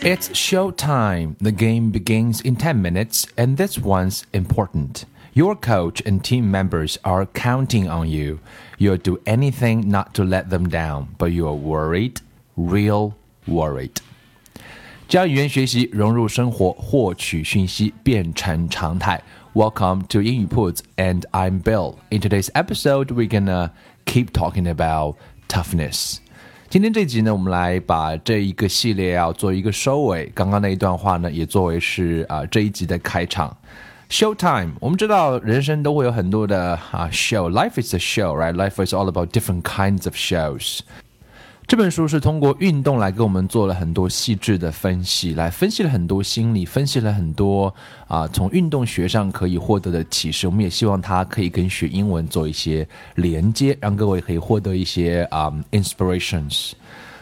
It's showtime. The game begins in 10 minutes, and this one's important. Your coach and team members are counting on you. You'll do anything not to let them down, but you are worried, real worried. 将语言学习融入生活，获取讯息变成常态。Welcome to 英语 铺子, and I'm Bill. In today's episode, we're gonna keep talking about toughness. 今天这集呢，我们来把这一个系列要做一个收尾。刚刚那一段话呢，也作为是啊这一集的开场。Showtime，我们知道人生都会有很多的啊 show，life is a show，right？Life is all about different kinds of shows。这本书是通过运动来给我们做了很多细致的分析，来分析了很多心理，分析了很多啊从运动学上可以获得的启示。我们也希望它可以跟学英文做一些连接，让各位可以获得一些啊 inspirations。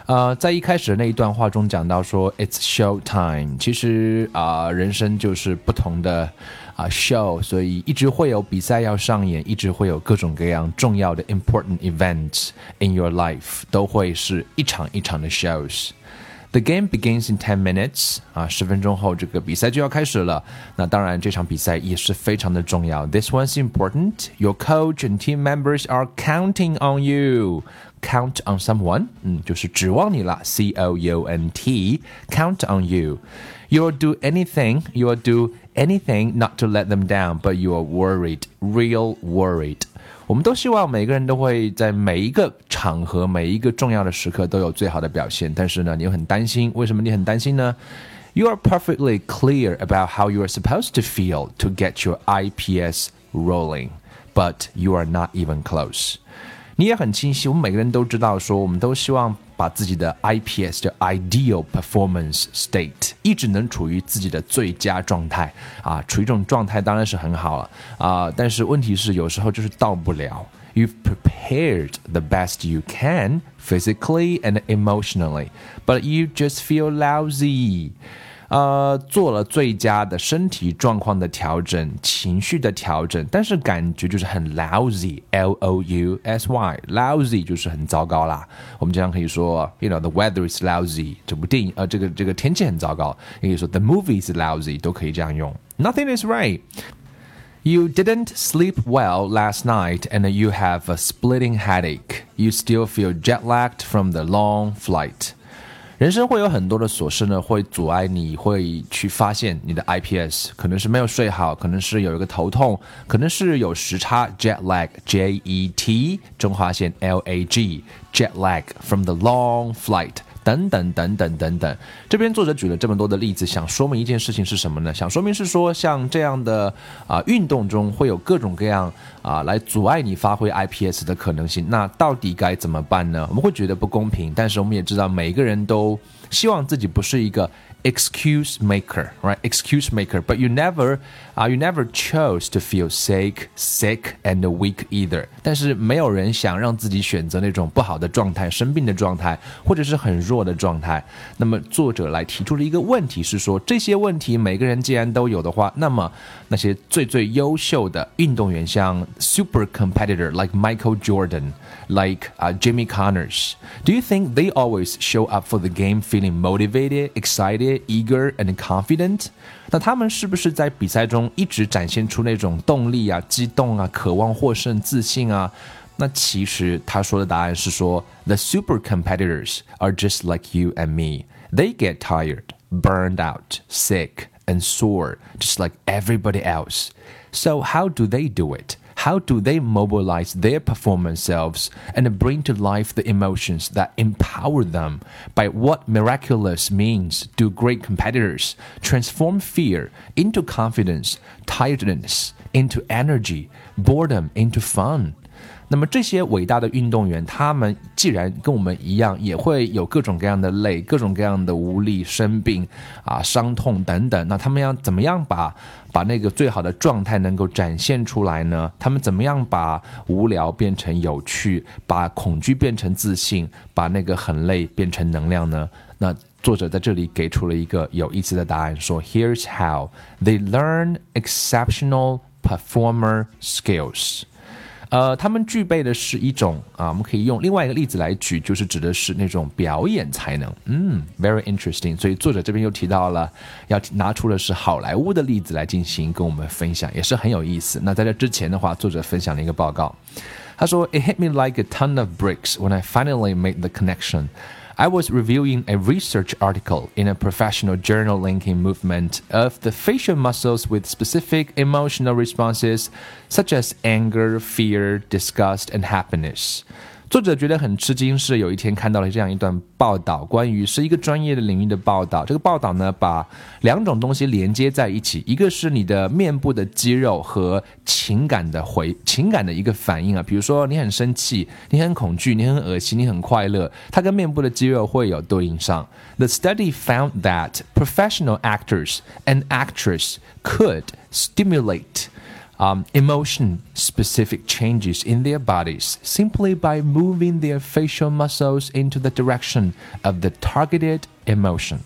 呃，在一开始的那一段话中讲到说，It's show time。其实啊，人生就是不同的啊 show，所以一直会有比赛要上演，一直会有各种各样重要的 important events in your life，都会是一场一场的 shows。The game begins in ten minutes 啊，十分钟后这个比赛就要开始了。那当然，这场比赛也是非常的重要。This one's important. Your coach and team members are counting on you. Count on someone，嗯，就是指望你了。C O U N T. Count on you. You'll do anything. You'll do anything not to let them down, but you are worried, real worried. 我们都希望每个人都会在每一个场合、每一个重要的时刻都有最好的表现。但是呢，你又很担心，为什么你很担心呢？You are perfectly clear about how you are supposed to feel to get your IPS rolling, but you are not even close. 你也很清晰，我们每个人都知道，说我们都希望 把自己的 IPS 的 Ideal Performance State 一直能处于自己的最佳状态啊，处于这种状态当然是很好了啊，但是问题是有时候就是到不了。You've prepared the best you can physically and emotionally, but you just feel lousy. 呃，做了最佳的身体状况的调整、情绪的调整，但是感觉就是很 lousy，l o u s y，lousy 就是很糟糕啦。我们经常可以说，you know the weather is lousy，这部电影呃，这个这个天气很糟糕。也可以说 the movie is lousy，都可以这样用。Nothing is right. You didn't sleep well last night and you have a splitting headache. You still feel jet lagged from the long flight. 人生会有很多的琐事呢，会阻碍你，会去发现你的 IPS 可能是没有睡好，可能是有一个头痛，可能是有时差 jet lag J E T 中华线 L A G jet lag from the long flight。等等等等等等，这边作者举了这么多的例子，想说明一件事情是什么呢？想说明是说，像这样的啊运动中会有各种各样啊来阻碍你发挥 IPS 的可能性。那到底该怎么办呢？我们会觉得不公平，但是我们也知道每个人都希望自己不是一个。excuse maker, right? Excuse maker, but you never, uh, you never chose to feel sick, sick and weak either. 但是没有人想让自己选择那种不好的状态、生病的状态，或者是很弱的状态。那么作者来提出了一个问题，是说这些问题每个人既然都有的话，那么那些最最优秀的运动员，像 super competitor like Michael Jordan, like uh, Jimmy Connors, do you think they always show up for the game feeling motivated, excited? eager and confident，那他们是不是在比赛中一直展现出那种动力啊、激动啊、渴望获胜、自信啊？那其实他说的答案是说，The super competitors are just like you and me. They get tired, burned out, sick, and sore, just like everybody else. So, how do they do it? How do they mobilize their performance selves and bring to life the emotions that empower them? By what miraculous means do great competitors transform fear into confidence, tiredness into energy, boredom into fun? 那么这些伟大的运动员，他们既然跟我们一样，也会有各种各样的累、各种各样的无力、生病啊、伤痛等等。那他们要怎么样把把那个最好的状态能够展现出来呢？他们怎么样把无聊变成有趣，把恐惧变成自信，把那个很累变成能量呢？那作者在这里给出了一个有意思的答案，说：Here's how they learn exceptional performer skills。呃，他们具备的是一种啊，我们可以用另外一个例子来举，就是指的是那种表演才能。嗯，very interesting。所以作者这边又提到了，要拿出的是好莱坞的例子来进行跟我们分享，也是很有意思。那在这之前的话，作者分享了一个报告，他说：“It hit me like a ton of bricks when I finally made the connection.” I was reviewing a research article in a professional journal linking movement of the facial muscles with specific emotional responses such as anger, fear, disgust, and happiness. 作者觉得很吃惊，是有一天看到了这样一段报道，关于是一个专业的领域的报道。这个报道呢，把两种东西连接在一起，一个是你的面部的肌肉和情感的回情感的一个反应啊，比如说你很生气，你很恐惧，你很恶心，你很快乐，它跟面部的肌肉会有对应上。The study found that professional actors and actresses could stimulate um, emotion specific changes in their bodies simply by moving their facial muscles into the direction of the targeted emotion.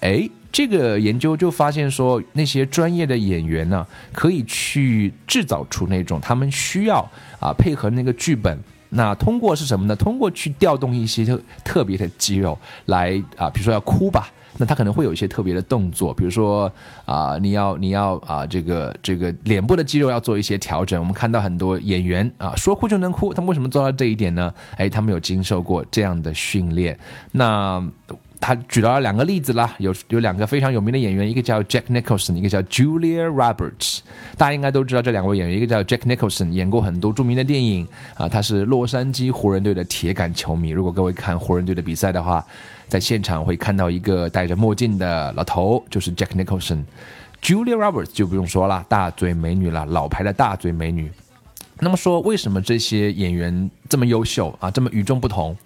哎，这个研究就发现说，那些专业的演员呢，可以去制造出那种他们需要啊配合那个剧本。那通过是什么呢？通过去调动一些特特别的肌肉来啊，比如说要哭吧。他可能会有一些特别的动作，比如说啊，你要你要啊，这个这个脸部的肌肉要做一些调整。我们看到很多演员啊，说哭就能哭，他们为什么做到这一点呢？哎，他们有经受过这样的训练。那他举到了两个例子啦，有有两个非常有名的演员，一个叫 Jack Nicholson，一个叫 Julia Roberts。大家应该都知道这两位演员，一个叫 Jack Nicholson，演过很多著名的电影啊，他是洛杉矶湖人队的铁杆球迷。如果各位看湖人队的比赛的话，在现场会看到一个戴着墨镜的老头，就是 Jack Nicholson。Julia Roberts 就不用说了，大嘴美女了，老牌的大嘴美女。那么说，为什么这些演员这么优秀啊，这么与众不同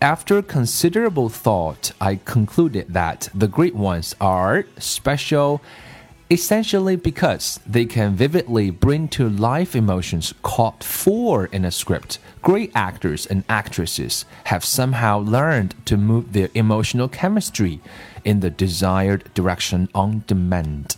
？After considerable thought, I concluded that the great ones are special essentially because they can vividly bring to life emotions caught for in a script. Great actors and actresses have somehow learned to move their emotional chemistry in the desired direction on demand.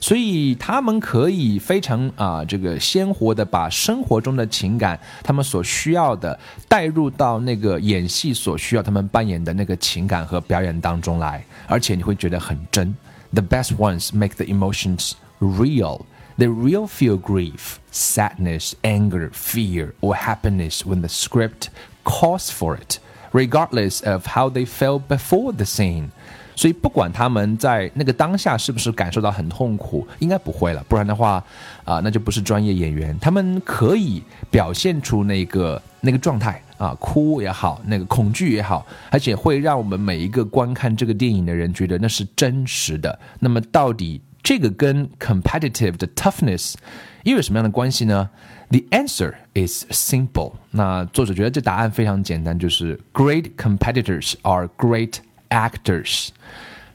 所以他们可以非常啊，这个鲜活的把生活中的情感，他们所需要的带入到那个演戏所需要他们扮演的那个情感和表演当中来，而且你会觉得很真。 The best ones make the emotions real. They real feel grief, sadness, anger, fear, or happiness when the script calls for it, regardless of how they felt before the scene. 所以不管他们在那个当下是不是感受到很痛苦，应该不会了，不然的话，啊，那就不是专业演员。他们可以表现出那个那个状态 啊，哭也好，那个恐惧也好，而且会让我们每一个观看这个电影的人觉得那是真实的。那么到底这个跟 competitive 的 toughness 又有什么样的关系呢？The answer is simple。那作者觉得这答案非常简单，就是 great competitors are great。actors，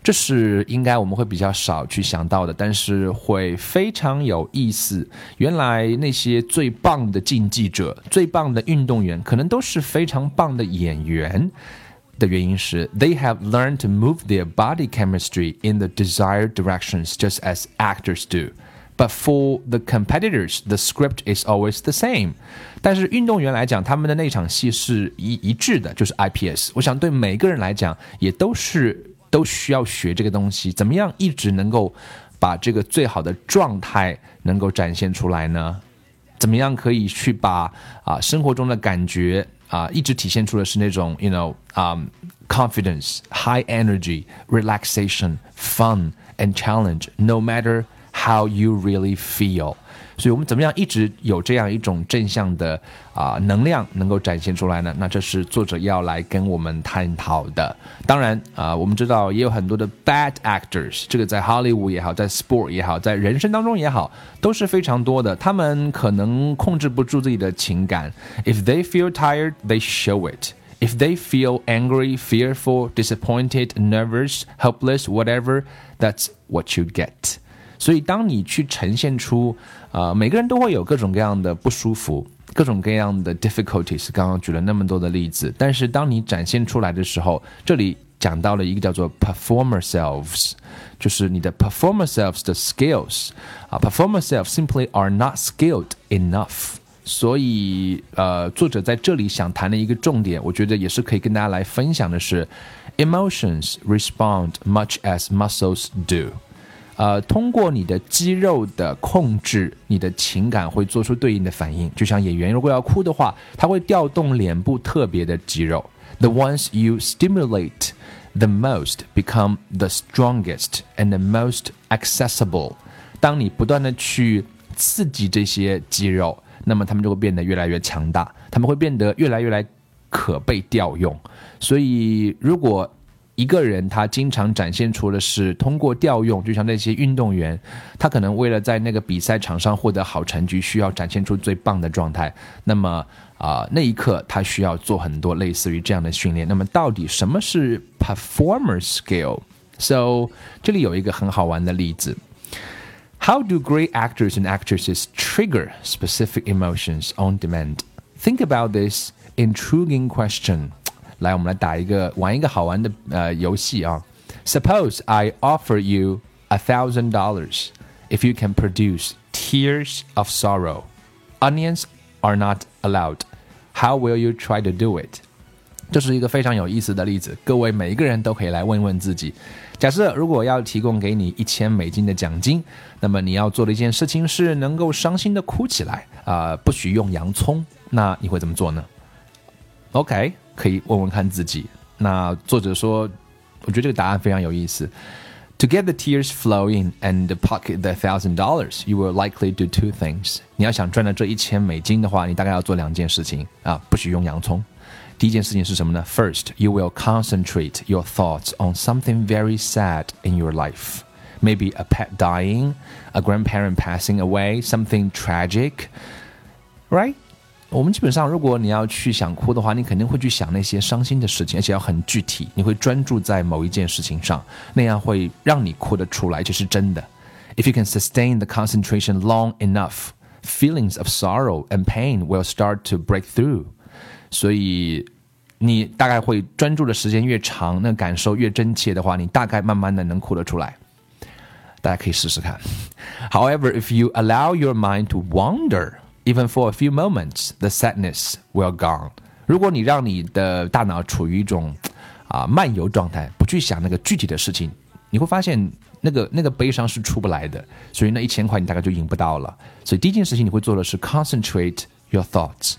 这是应该我们会比较少去想到的，但是会非常有意思。原来那些最棒的竞技者、最棒的运动员，可能都是非常棒的演员。的原因是，they have learned to move their body chemistry in the desired directions just as actors do. But for the competitors, the script is always the same. 但是运动员来讲，他们的那场戏是一一致的，就是 IPS。我想对每个人来讲，也都是都需要学这个东西。怎么样一直能够把这个最好的状态能够展现出来呢？怎么样可以去把啊生活中的感觉？啊，一直体现出的是那种，you know，啊，confidence，high energy, relaxation, fun and challenge, no matter how you really feel. 所以我们怎么样一直有这样一种正向的啊、能量能够展现出来呢？那这是作者要来跟我们探讨的。当然啊、我们知道也有很多的 bad actors，这个在好莱坞也好，在 sport 也好，在人生当中也好，都是非常多的。他们可能控制不住自己的情感，if they feel tired, they show it. If they feel angry, fearful, disappointed, nervous, helpless, whatever, that's what you get. 所以，当你去呈现出，呃，每个人都会有各种各样的不舒服，各种各样的 difficulties。刚刚举了那么多的例子，但是当你展现出来的时候，这里讲到了一个叫做 performer selves，就是你的 performer selves 的 skills 啊，performer selves simply are not skilled enough。所以，呃，作者在这里想谈的一个重点，我觉得也是可以跟大家来分享的是，emotions respond much as muscles do。呃，通过你的肌肉的控制，你的情感会做出对应的反应。就像演员如果要哭的话，他会调动脸部特别的肌肉。The ones you stimulate the most become the strongest and the most accessible。当你不断的去刺激这些肌肉，那么他们就会变得越来越强大，他们会变得越来越来可被调用。所以，如果一个人他经常展现出的是通过调用，就像那些运动员，他可能为了在那个比赛场上获得好成绩，需要展现出最棒的状态。那么啊、那一刻他需要做很多类似于这样的训练。那么到底什么是 performer skill？So 这里有一个很好玩的例子。How do great actors and actresses trigger specific emotions on demand? Think about this intriguing question. 来，我们来打一个玩一个好玩的呃游戏啊。Suppose I offer you a thousand dollars if you can produce tears of sorrow. Onions are not allowed. How will you try to do it? 这是一个非常有意思的例子，各位每一个人都可以来问问自己。假设如果要提供给你一千美金的奖金，那么你要做的一件事情是能够伤心的哭起来啊、不许用洋葱，那你会怎么做呢？OK，可以问问看自己。那作者说，我觉得这个答案非常有意思。To get the tears flowing and pocket the thousand dollars, you will likely do two things. 你要想赚到这一千美金的话，你大概要做两件事情啊，不许用洋葱。第一件事情是什么呢？First, you will concentrate your thoughts on something very sad in your life. Maybe a pet dying, a grandparent passing away, something tragic, right? 我们基本上，如果你要去想哭的话，你肯定会去想那些伤心的事情，而且要很具体，你会专注在某一件事情上，那样会让你哭得出来，这是真的。If you can sustain the concentration long enough, feelings of sorrow and pain will start to break through. 所以你大概会专注的时间越长，那感受越真切的话，你大概慢慢的能哭得出来。大家可以试试看。However, if you allow your mind to wander, even for a few moments, the sadness will gone. 如果你让你的大脑处于一种啊漫游状态，不去想那个具体的事情，你会发现那个那个悲伤是出不来的。所以那一千块你大概就赢不到了。所以第一件事情你会做的是 concentrate your thoughts.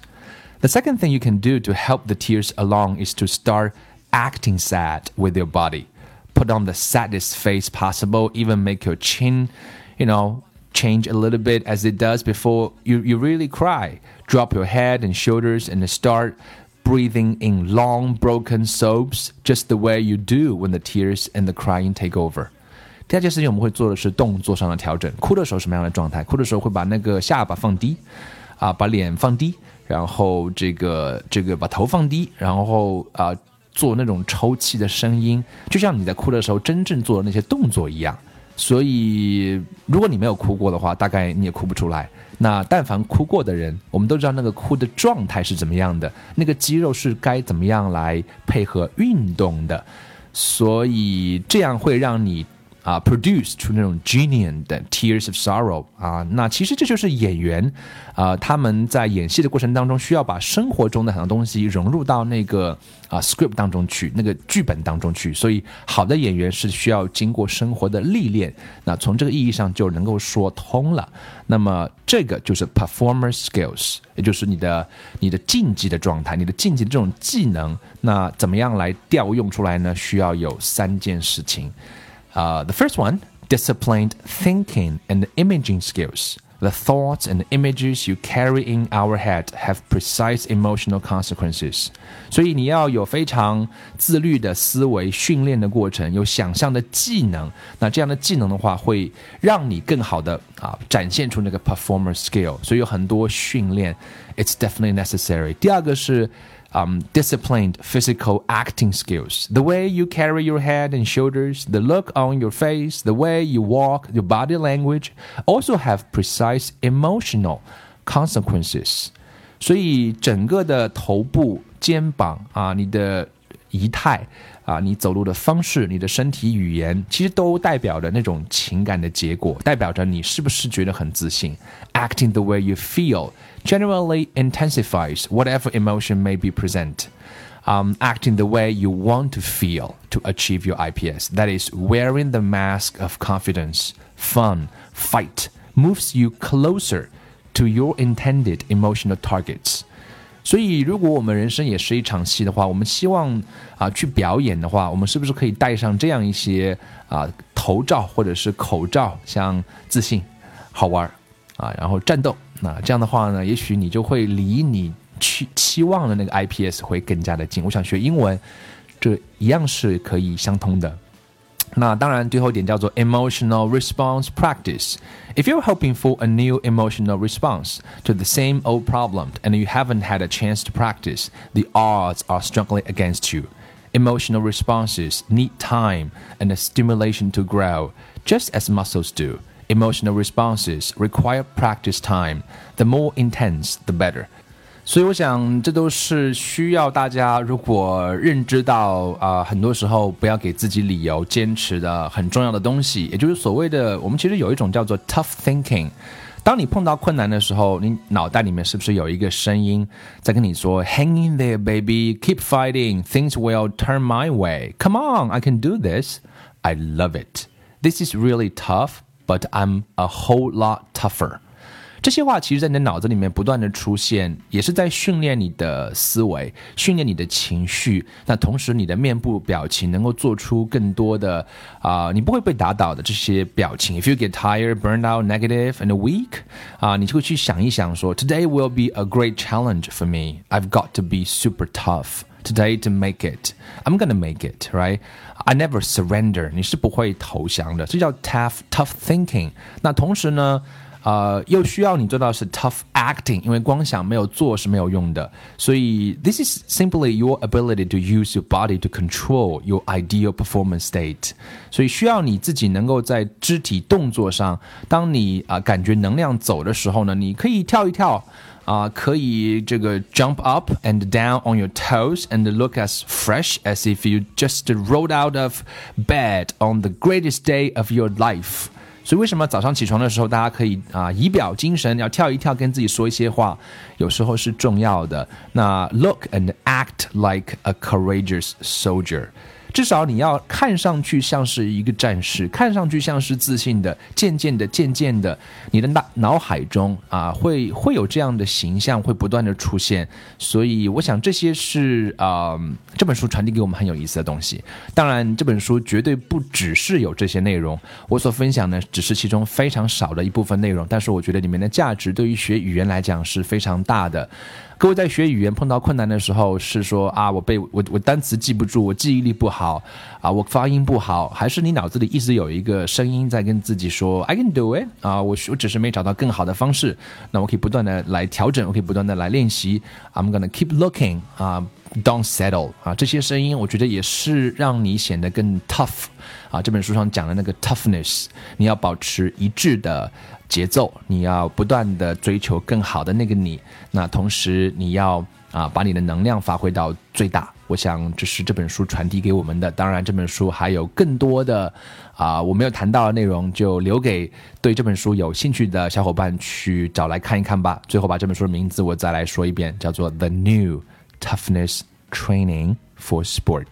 The second thing you can do to help the tears along is to start acting sad with your body. Put on the saddest face possible, even make your chin, you know, change a little bit as it does before you, you really cry. Drop your head and shoulders and start breathing in long, broken sobs, just the way you do when the tears and the crying take over. 第二件事情我们会做的是动作上的调整。哭的时候什么样的状态？哭的时候会把那个下巴放低，啊，把脸放低，然后这个这个把头放低，然后啊做那种抽泣的声音，就像你在哭的时候真正做的那些动作一样。 所以，如果你没有哭过的话，大概你也哭不出来。那但凡哭过的人，我们都知道那个哭的状态是怎么样的，那个肌肉是该怎么样来配合运动的。所以这样会让你啊，produce 出那种 genuine 的 tears of sorrow 啊，那其实这就是演员啊，他们在演戏的过程当中，需要把生活中的很多东西融入到那个啊 script 当中去，那个剧本当中去。所以，好的演员是需要经过生活的历练。那从这个意义上就能够说通了。那么，这个就是 performer skills，也就是你的你的竞技的状态，你的竞技的这种技能。那怎么样来调用出来呢？需要有三件事情。Uh, the first one, disciplined thinking and imaging skills. The thoughts and images you carry in our head have precise emotional consequences. 所以你要有非常自律的思维训练的过程，有想象的技能。那这样的技能的话，会让你更好的啊展现出那个 performer skill。所以有很多训练，it's definitely necessary。第二个是 um, disciplined physical acting skills. The way you carry your head and shoulders, the look on your face, the way you walk, your body language also have precise emotional consequences. 所以整个的头部、肩膀啊，你的仪态啊，你走路的方式，你的身体语言，其实都代表着那种情感的结果，代表着你是不是觉得很自信。Acting the way you feel generally intensifies whatever emotion may be present. Um, acting the way you want to feel to achieve your IPS. That is, wearing the mask of confidence, fun, fight, moves you closer to your intended emotional targets. 所以，如果我们人生也是一场戏的话，我们希望啊去表演的话，我们是不是可以戴上这样一些啊头罩或者是口罩，像自信、好玩啊，然后战斗， 那这样的话呢，也许你就会离你去期望的那个 IPS 会更加的近。我想学英文，这一样是可以相通的。那当然，最后一点叫做 emotional response practice。If you're hoping for a new emotional response to the same old problem and you haven't had a chance to practice, the odds are strongly against you. Emotional responses need time and a stimulation to grow, just as muscles do. Emotional responses require practice time. The more intense, the better. 所以我想，这都是需要大家如果认知到啊，很多时候不要给自己理由，坚持的很重要的东西，也就是所谓的，我们其实有一种叫做 tough thinking。当你碰到困难的时候，你脑袋里面是不是有一个声音在跟你说，Hang in there, baby, keep fighting, things will turn my way. Come on, I can do this. I love it. This is really tough, but I'm a whole lot tougher. 这些话其实，在你的脑子里面不断的出现，也是在训练你的思维，训练你的情绪。那同时，你的面部表情能够做出更多的啊，你不会被打倒的这些表情。If you get tired, burned out, negative, and weak，啊，你就会去想一想说，Today will be a great challenge for me. I've got to be super tough today to make it. I'm gonna make it, right? I never surrender. 你是不会投降的，这叫 tough tough thinking。那同时呢？呃，又需要你做到是 tough acting，因为光想没有做是没有用的。所以 this is simply your ability to use your body to control your ideal performance state。所以需要你自己能够在肢体动作上，当你啊、呃、感觉能量走的时候呢，你可以跳一跳。 啊、uh,，可以这个 jump up and down on your toes and look as fresh as if you just rolled out of bed on the greatest day of your life。所以为什么早上起床的时候，大家可以啊仪表精神，要跳一跳，跟自己说一些话，有时候是重要的。那 look and act like a courageous soldier。 至少你要看上去像是一个战士，看上去像是自信的。渐渐的，渐渐的，你的脑脑海中啊，会会有这样的形象会不断的出现。所以，我想这些是啊，这本书传递给我们很有意思的东西。当然，这本书绝对不只是有这些内容，我所分享的只是其中非常少的一部分内容。但是，我觉得里面的价值对于学语言来讲是非常大的。各位在学语言碰到困难的时候，是说啊，我背我我单词记不住，我记忆力不好啊，我发音不好，还是你脑子里一直有一个声音在跟自己说 I can do it 啊，我我只是没找到更好的方式，那我可以不断的来调整，我可以不断的来练习。I'm gonna keep looking 啊，don't settle 啊，这些声音我觉得也是让你显得更 tough 啊。这本书上讲的那个 toughness，你要保持一致的。节奏，你要不断的追求更好的那个你，那同时你要啊把你的能量发挥到最大我想这是这本书传递给我们的。当然，这本书还有更多的啊我没有谈到的内容，就留给对这本书有兴趣的小伙伴去找来看一看吧。最后，把这本书的名字我再来说一遍，叫做《The New Toughness Training for Sports》。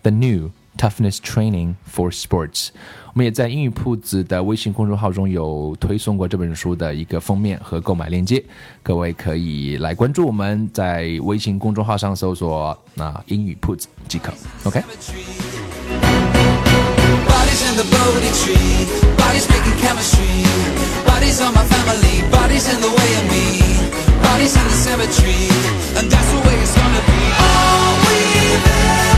The New Toughness Training for Sports。我们也在英语铺子的微信公众号中有推送过这本书的一个封面和购买链接，各位可以来关注我们，在微信公众号上搜索“那英语铺子”即可。OK。bodies in the cemetery And that's the way it's gonna be. All we've ever